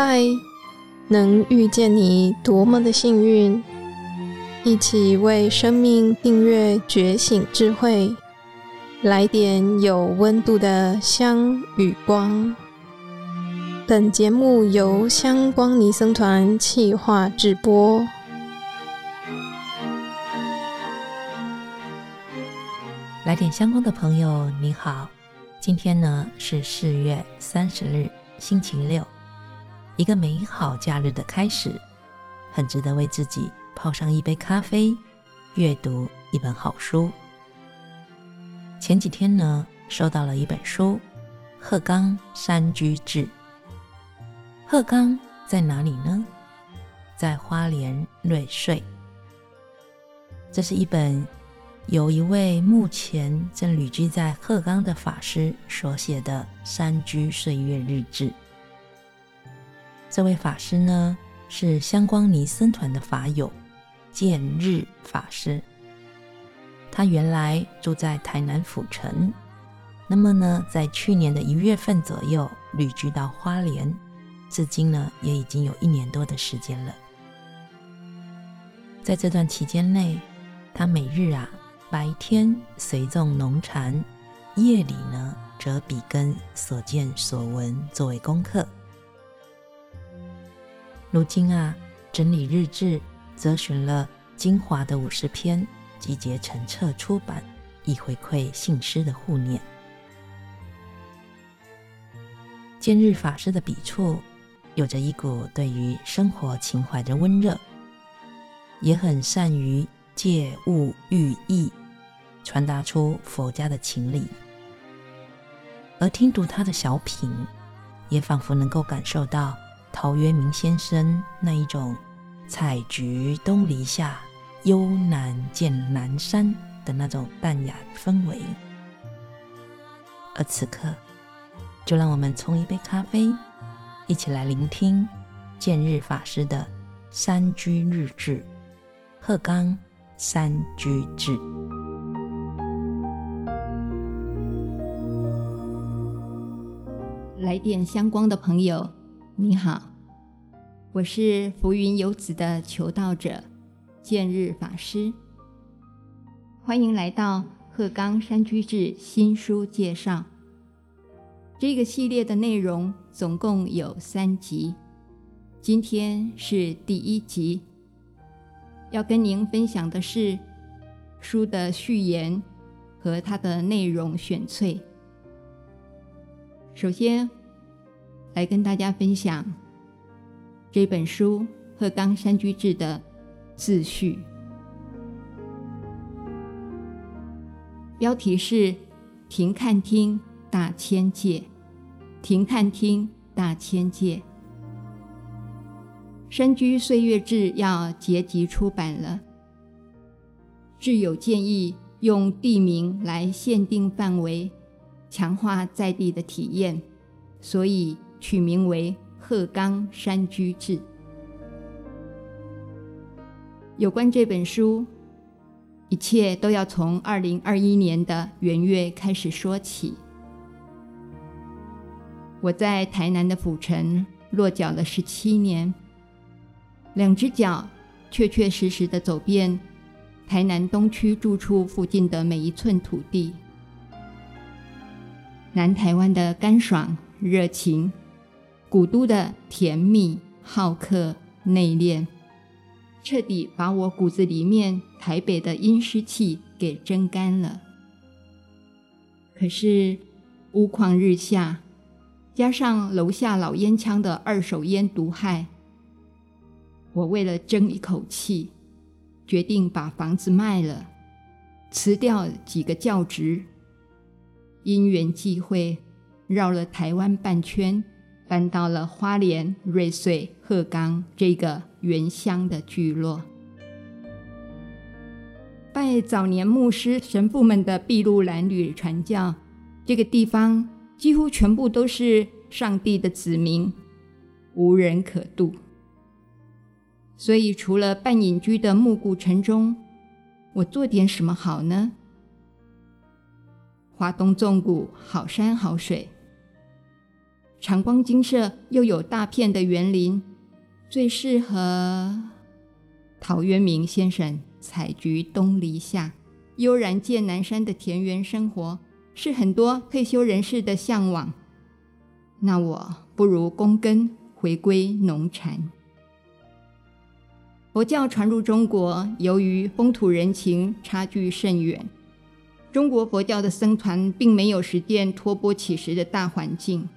嗨，能遇见你多么的幸运！一起为生命订阅觉醒智慧，来点有温度的香与光。本节目由香光尼僧团企划制播。来点香光的朋友，你好，今天呢是四月三十日，星期六。一个美好假日的开始，很值得为自己泡上一杯咖啡，阅读一本好书。前几天呢，收到了一本书《鹤冈山居志》。鹤冈在哪里呢？在花莲瑞穗。这是一本由一位目前正旅居在鹤冈的法师所写的山居岁月日志。这位法师呢，是香光尼僧团的法友见日法师。他原来住在台南府城，那么呢，在去年的一月份左右旅居到花莲，至今呢也已经有一年多的时间了。在这段期间内，他每日啊白天随众农禅，夜里呢则笔根所见所闻作为功课。如今啊，整理日志，择选了精华的五十篇，集结成册出版，以回馈信师的护念。今日法师的笔触，有着一股对于生活情怀的温热，也很善于借物喻意，传达出佛家的情理。而听读他的小品，也仿佛能够感受到。陶渊明先生那一种“采菊东篱下，悠然见南山”的那种淡雅氛围，而此刻，就让我们冲一杯咖啡，一起来聆听见日法师的《山居日志》——鹤冈山居志。来电相光的朋友。你好，我是浮云游子的求道者见日法师，欢迎来到《鹤冈山居志》新书介绍。这个系列的内容总共有三集，今天是第一集，要跟您分享的是书的序言和它的内容选粹。首先，来跟大家分享这本书《鹤冈山居志》的自序，标题是“停看听大千界”，停看听大千界。《山居岁月志》要结集出版了，志友建议用地名来限定范围，强化在地的体验，所以。取名为《鹤冈山居志》。有关这本书，一切都要从二零二一年的元月开始说起。我在台南的府城落脚了十七年，两只脚确确实实的走遍台南东区住处附近的每一寸土地。南台湾的干爽热情。古都的甜蜜、好客、内敛，彻底把我骨子里面台北的阴湿气给蒸干了。可是屋况日下，加上楼下老烟枪的二手烟毒害，我为了争一口气，决定把房子卖了，辞掉几个教职，因缘际会，绕了台湾半圈。搬到了花莲瑞穗鹤冈这个原乡的聚落，拜早年牧师神父们的筚路蓝缕传教，这个地方几乎全部都是上帝的子民，无人可渡。所以除了半隐居的暮鼓晨钟，我做点什么好呢？华东纵谷好山好水。长光金色又有大片的园林，最适合陶渊明先生“采菊东篱下，悠然见南山”的田园生活，是很多退休人士的向往。那我不如躬耕，回归农禅。佛教传入中国，由于风土人情差距甚远，中国佛教的僧团并没有实践托钵乞食的大环境，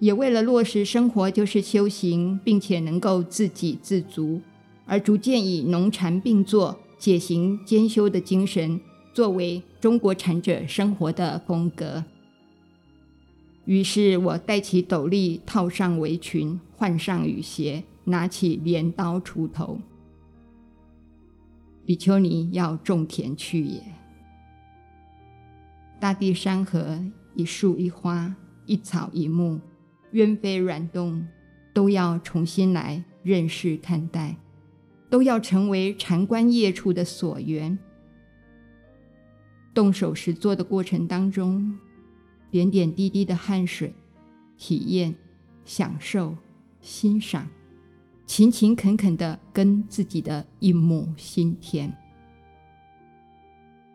也为了落实生活就是修行，并且能够自给自足，而逐渐以农禅并作、解行兼修的精神作为中国禅者生活的风格。于是我戴起斗笠，套上围裙，换上雨鞋。拿起镰刀锄头，比丘尼要种田去也。大地山河，一树一花，一草一木，鸢飞软动，都要重新来认识看待，都要成为禅观业处的所缘。动手实做的过程当中，点点滴滴的汗水，体验、享受、欣赏。勤勤恳恳地耕自己的一亩心田，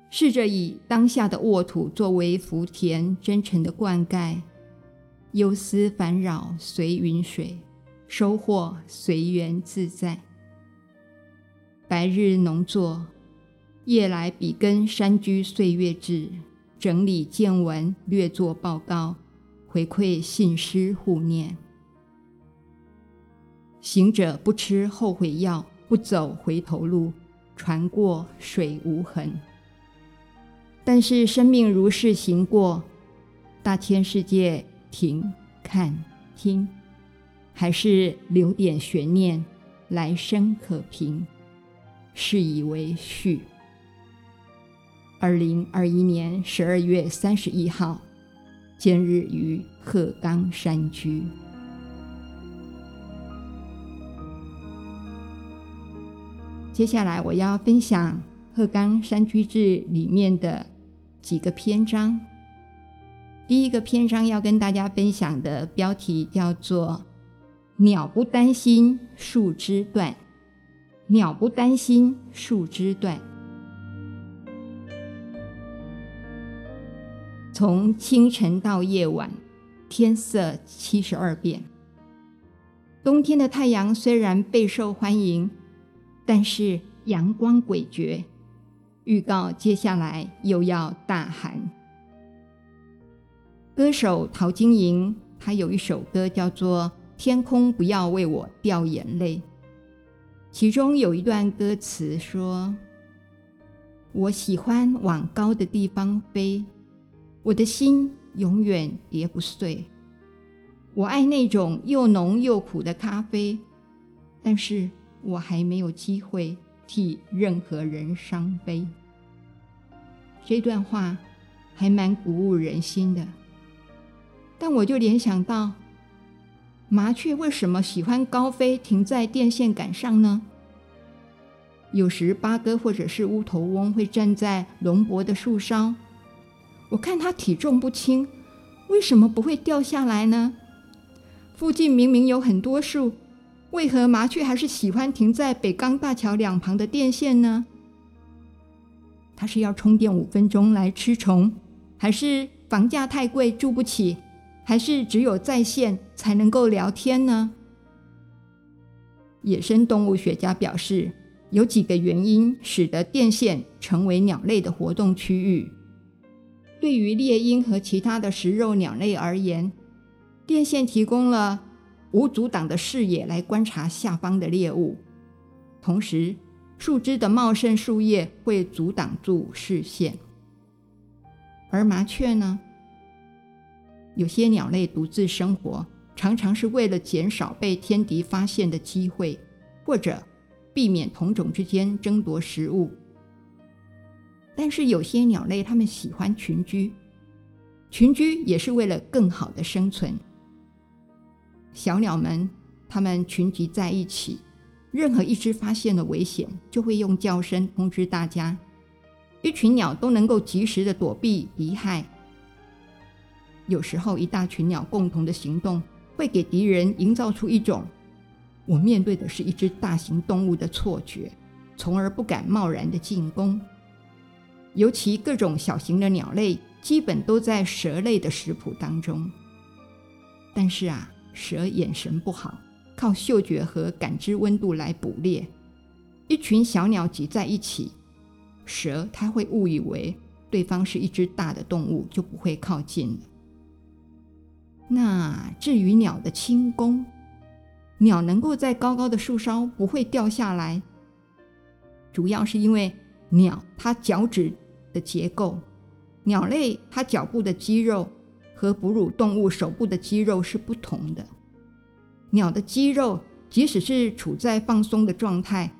试着以当下的沃土作为福田，真诚的灌溉，忧思烦扰随云水，收获随缘自在。白日农作，夜来笔耕山居岁月志，整理见闻，略作报告，回馈信师护念。行者不吃后悔药，不走回头路，船过水无痕。但是生命如是行过，大千世界停看听，还是留点悬念，来生可凭，是以为序。二零二一年十二月三十一号，今日于鹤冈山居。接下来我要分享《鹤冈山居志》里面的几个篇章。第一个篇章要跟大家分享的标题叫做“鸟不担心树枝断”。鸟不担心树枝断。从清晨到夜晚，天色七十二变。冬天的太阳虽然备受欢迎。但是阳光诡谲，预告接下来又要大寒。歌手陶晶莹，她有一首歌叫做《天空不要为我掉眼泪》，其中有一段歌词说：“我喜欢往高的地方飞，我的心永远也不碎。我爱那种又浓又苦的咖啡，但是。”我还没有机会替任何人伤悲。这段话还蛮鼓舞人心的，但我就联想到，麻雀为什么喜欢高飞，停在电线杆上呢？有时八哥或者是乌头翁会站在龙柏的树梢，我看它体重不轻，为什么不会掉下来呢？附近明明有很多树。为何麻雀还是喜欢停在北港大桥两旁的电线呢？它是要充电五分钟来吃虫，还是房价太贵住不起，还是只有在线才能够聊天呢？野生动物学家表示，有几个原因使得电线成为鸟类的活动区域。对于猎鹰和其他的食肉鸟类而言，电线提供了。无阻挡的视野来观察下方的猎物，同时树枝的茂盛树叶会阻挡住视线。而麻雀呢？有些鸟类独自生活，常常是为了减少被天敌发现的机会，或者避免同种之间争夺食物。但是有些鸟类，它们喜欢群居，群居也是为了更好的生存。小鸟们，它们群集在一起，任何一只发现了危险，就会用叫声通知大家，一群鸟都能够及时的躲避敌害。有时候一大群鸟共同的行动，会给敌人营造出一种我面对的是一只大型动物的错觉，从而不敢贸然的进攻。尤其各种小型的鸟类，基本都在蛇类的食谱当中。但是啊，蛇眼神不好，靠嗅觉和感知温度来捕猎。一群小鸟挤在一起，蛇它会误以为对方是一只大的动物，就不会靠近了。那至于鸟的轻功，鸟能够在高高的树梢不会掉下来，主要是因为鸟它脚趾的结构，鸟类它脚部的肌肉和哺乳动物手部的肌肉是不同的。鸟的肌肉即使是处在放松的状态，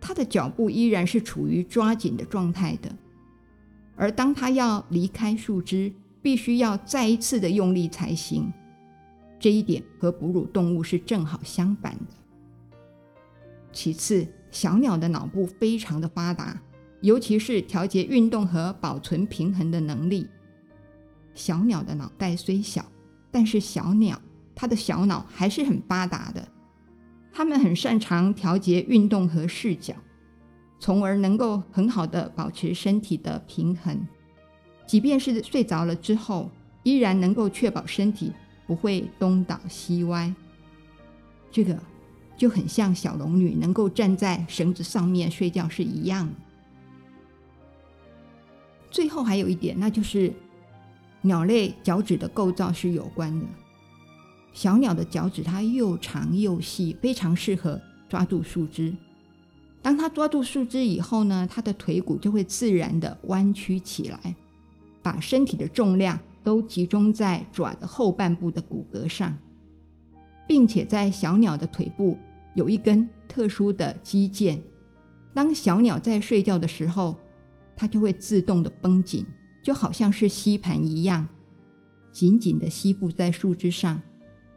它的脚部依然是处于抓紧的状态的。而当它要离开树枝，必须要再一次的用力才行。这一点和哺乳动物是正好相反的。其次，小鸟的脑部非常的发达。尤其是调节运动和保存平衡的能力。小鸟的脑袋虽小，但是小鸟它的小脑还是很发达的。它们很擅长调节运动和视角，从而能够很好的保持身体的平衡。即便是睡着了之后，依然能够确保身体不会东倒西歪。这个就很像小龙女能够站在绳子上面睡觉是一样的。最后还有一点，那就是鸟类脚趾的构造是有关的。小鸟的脚趾它又长又细，非常适合抓住树枝。当它抓住树枝以后呢，它的腿骨就会自然的弯曲起来，把身体的重量都集中在爪的后半部的骨骼上，并且在小鸟的腿部有一根特殊的肌腱。当小鸟在睡觉的时候，它就会自动的绷紧，就好像是吸盘一样，紧紧的吸附在树枝上，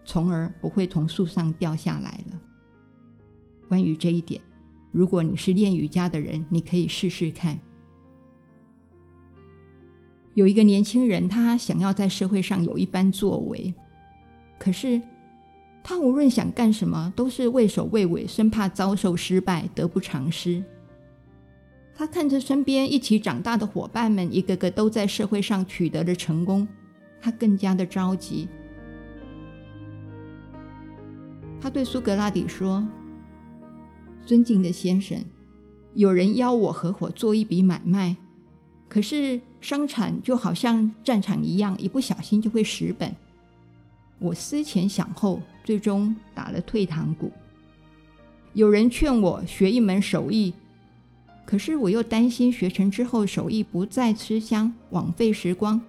从而不会从树上掉下来了。关于这一点，如果你是练瑜伽的人，你可以试试看。有一个年轻人，他想要在社会上有一番作为，可是他无论想干什么，都是畏首畏尾，生怕遭受失败，得不偿失。他看着身边一起长大的伙伴们，一个个都在社会上取得了成功，他更加的着急。他对苏格拉底说：“尊敬的先生，有人邀我合伙做一笔买卖，可是商场就好像战场一样，一不小心就会蚀本。我思前想后，最终打了退堂鼓。有人劝我学一门手艺。”可是我又担心学成之后手艺不再吃香，枉费时光。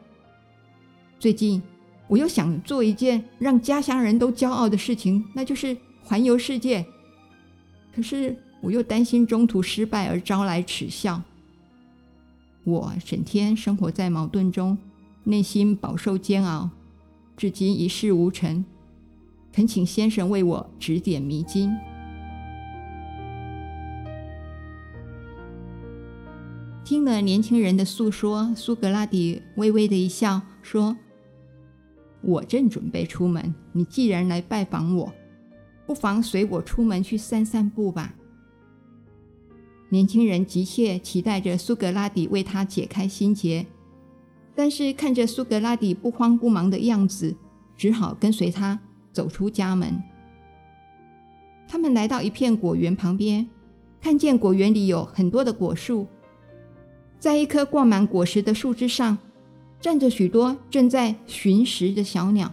最近我又想做一件让家乡人都骄傲的事情，那就是环游世界。可是我又担心中途失败而招来耻笑。我整天生活在矛盾中，内心饱受煎熬，至今一事无成。恳请先生为我指点迷津。听了年轻人的诉说，苏格拉底微微的一笑，说：“我正准备出门，你既然来拜访我，不妨随我出门去散散步吧。”年轻人急切期待着苏格拉底为他解开心结，但是看着苏格拉底不慌不忙的样子，只好跟随他走出家门。他们来到一片果园旁边，看见果园里有很多的果树。在一棵挂满果实的树枝上，站着许多正在寻食的小鸟。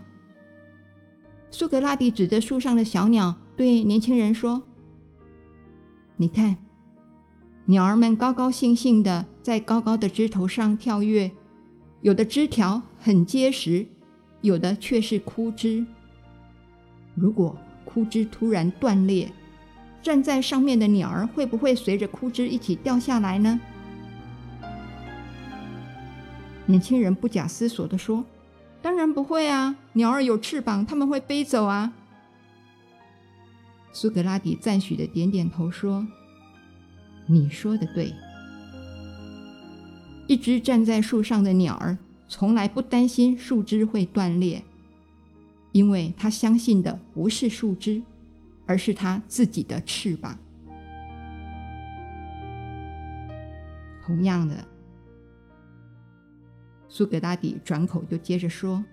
苏格拉底指着树上的小鸟，对年轻人说：“你看，鸟儿们高高兴兴地在高高的枝头上跳跃，有的枝条很结实，有的却是枯枝。如果枯枝突然断裂，站在上面的鸟儿会不会随着枯枝一起掉下来呢？”年轻人不假思索地说：“当然不会啊，鸟儿有翅膀，它们会飞走啊。”苏格拉底赞许的点点头说：“你说的对。”一只站在树上的鸟儿从来不担心树枝会断裂，因为他相信的不是树枝，而是他自己的翅膀。同样的，苏格拉底转口就接着说：“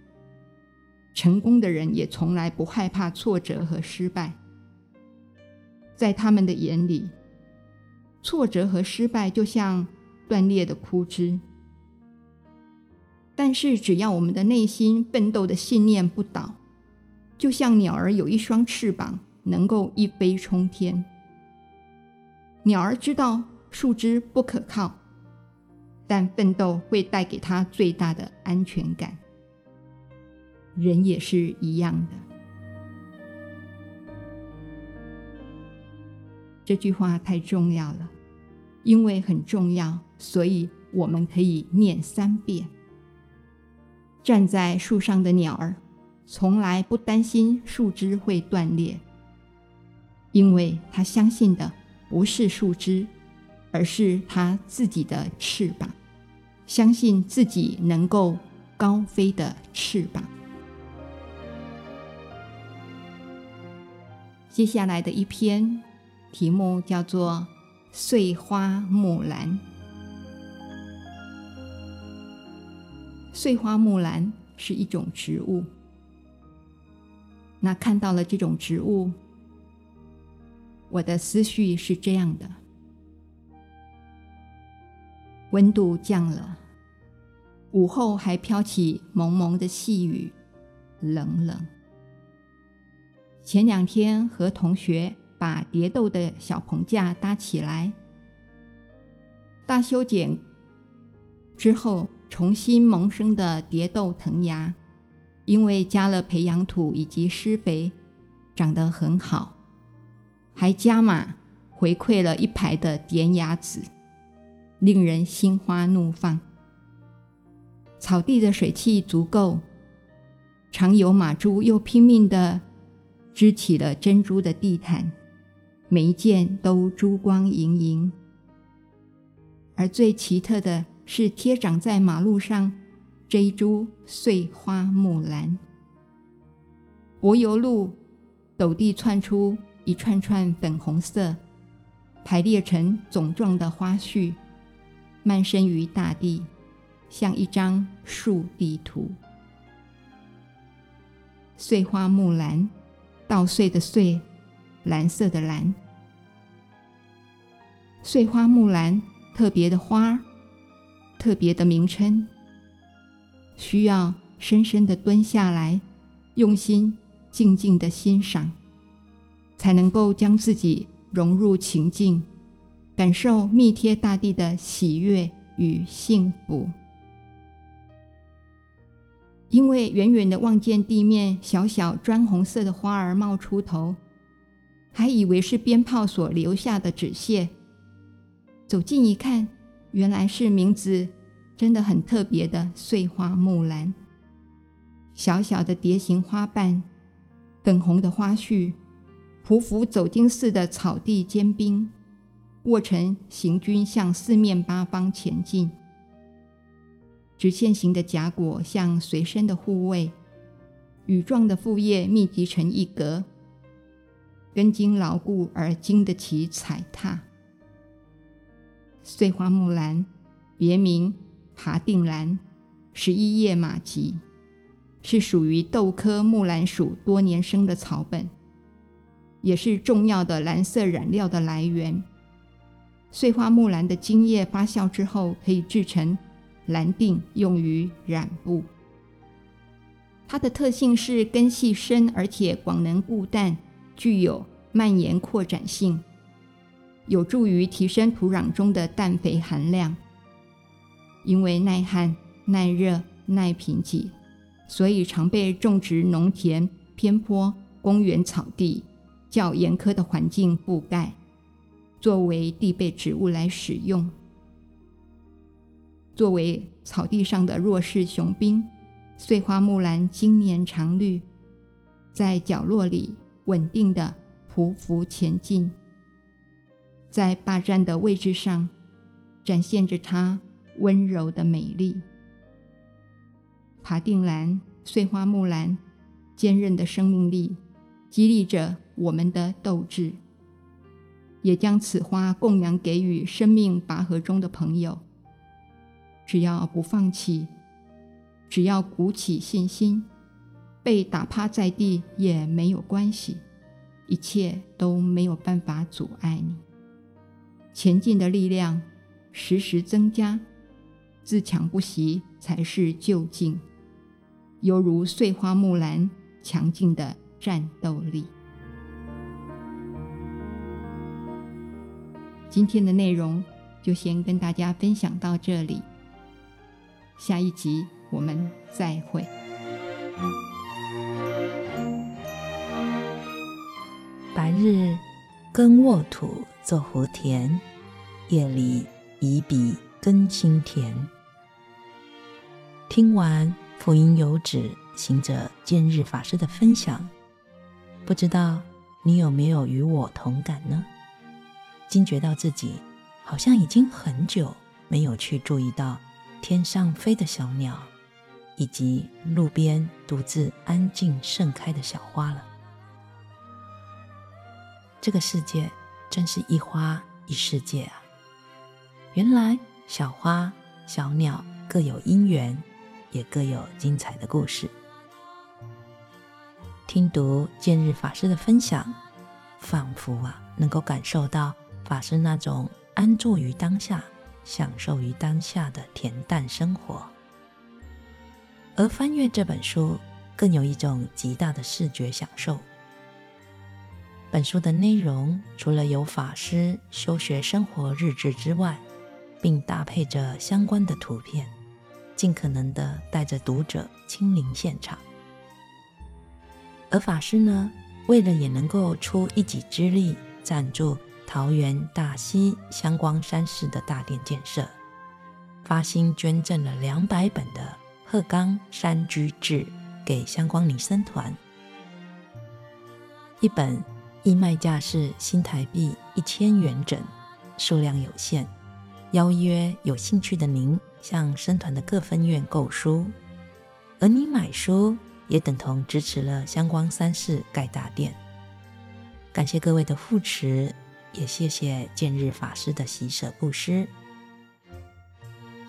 成功的人也从来不害怕挫折和失败，在他们的眼里，挫折和失败就像断裂的枯枝。但是，只要我们的内心奋斗的信念不倒，就像鸟儿有一双翅膀，能够一飞冲天。鸟儿知道树枝不可靠。”但奋斗会带给他最大的安全感。人也是一样的。这句话太重要了，因为很重要，所以我们可以念三遍。站在树上的鸟儿，从来不担心树枝会断裂，因为他相信的不是树枝，而是他自己的翅膀。相信自己能够高飞的翅膀。接下来的一篇题目叫做《碎花木兰》。碎花木兰是一种植物。那看到了这种植物，我的思绪是这样的。温度降了，午后还飘起蒙蒙的细雨，冷冷。前两天和同学把蝶豆的小棚架搭起来，大修剪之后重新萌生的蝶豆藤芽，因为加了培养土以及施肥，长得很好，还加码回馈了一排的点芽籽。令人心花怒放。草地的水汽足够，常有马猪又拼命地织起了珍珠的地毯，每一件都珠光莹莹。而最奇特的是贴长在马路上这一株穗花木兰，柏油路陡地窜出一串串粉红色，排列成总状的花序。漫生于大地，像一张树地图。穗花木兰，稻穗的穗，蓝色的蓝。碎花木兰，特别的花，特别的名称，需要深深的蹲下来，用心静静的欣赏，才能够将自己融入情境。感受密贴大地的喜悦与幸福，因为远远的望见地面小小砖红色的花儿冒出头，还以为是鞭炮所留下的纸屑。走近一看，原来是名字真的很特别的碎花木兰。小小的蝶形花瓣，粉红的花絮，匍匐走进似的草地坚冰。卧成行军向四面八方前进，直线型的荚果像随身的护卫，羽状的复叶密集成一格，根茎牢固而经得起踩踏。碎花木兰，别名爬定兰，十一叶马蹄，是属于豆科木兰属多年生的草本，也是重要的蓝色染料的来源。碎花木兰的茎叶发酵之后，可以制成蓝靛，用于染布。它的特性是根系深，而且广能固氮，具有蔓延扩展性，有助于提升土壤中的氮肥含量。因为耐旱、耐热、耐贫瘠，所以常被种植农田、偏坡、公园草地较严苛的环境覆盖。作为地被植物来使用，作为草地上的弱势雄兵，碎花木兰经年常绿，在角落里稳定的匍匐前进，在霸占的位置上展现着它温柔的美丽。爬定兰、碎花木兰，坚韧的生命力激励着我们的斗志，也将此花供养给予生命拔河中的朋友。只要不放弃，只要鼓起信心，被打趴在地也没有关系，一切都没有办法阻碍你前进的力量，时时增加。自强不息才是究竟，犹如碎花木兰强劲的战斗力。今天的内容就先跟大家分享到这里，下一集我们再会。日耕沃土作福田，夜里以笔耕心田。听完福音有旨行者见日法师的分享，不知道你有没有与我同感呢？惊觉到自己好像已经很久没有去注意到天上飞的小鸟，以及路边独自安静盛开的小花了。这个世界真是一花一世界啊！原来小花、小鸟各有因缘。也各有精彩的故事。听读见日法师的分享，仿佛啊，能够感受到法师那种安坐于当下、享受于当下的恬淡生活。而翻阅这本书，更有一种极大的视觉享受。本书的内容除了有法师修学生活日志之外，并搭配着相关的图片。尽可能的带着读者亲临现场，而法师呢，为了也能够出一己之力赞助桃园大溪香光山寺的大殿建设，发心捐赠了两百本的《鹤冈山居志》给香光尼僧团，一本义卖价是新台币一千元整，数量有限，邀约有兴趣的您。向僧团的各分院购书，而你买书也等同支持了香光山寺盖大殿。感谢各位的扶持，也谢谢见日法师的喜舍布施。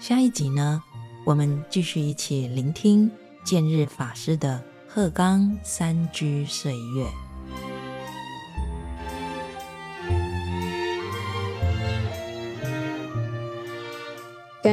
下一集呢，我们继续一起聆听见日法师的鹤冈山居岁月。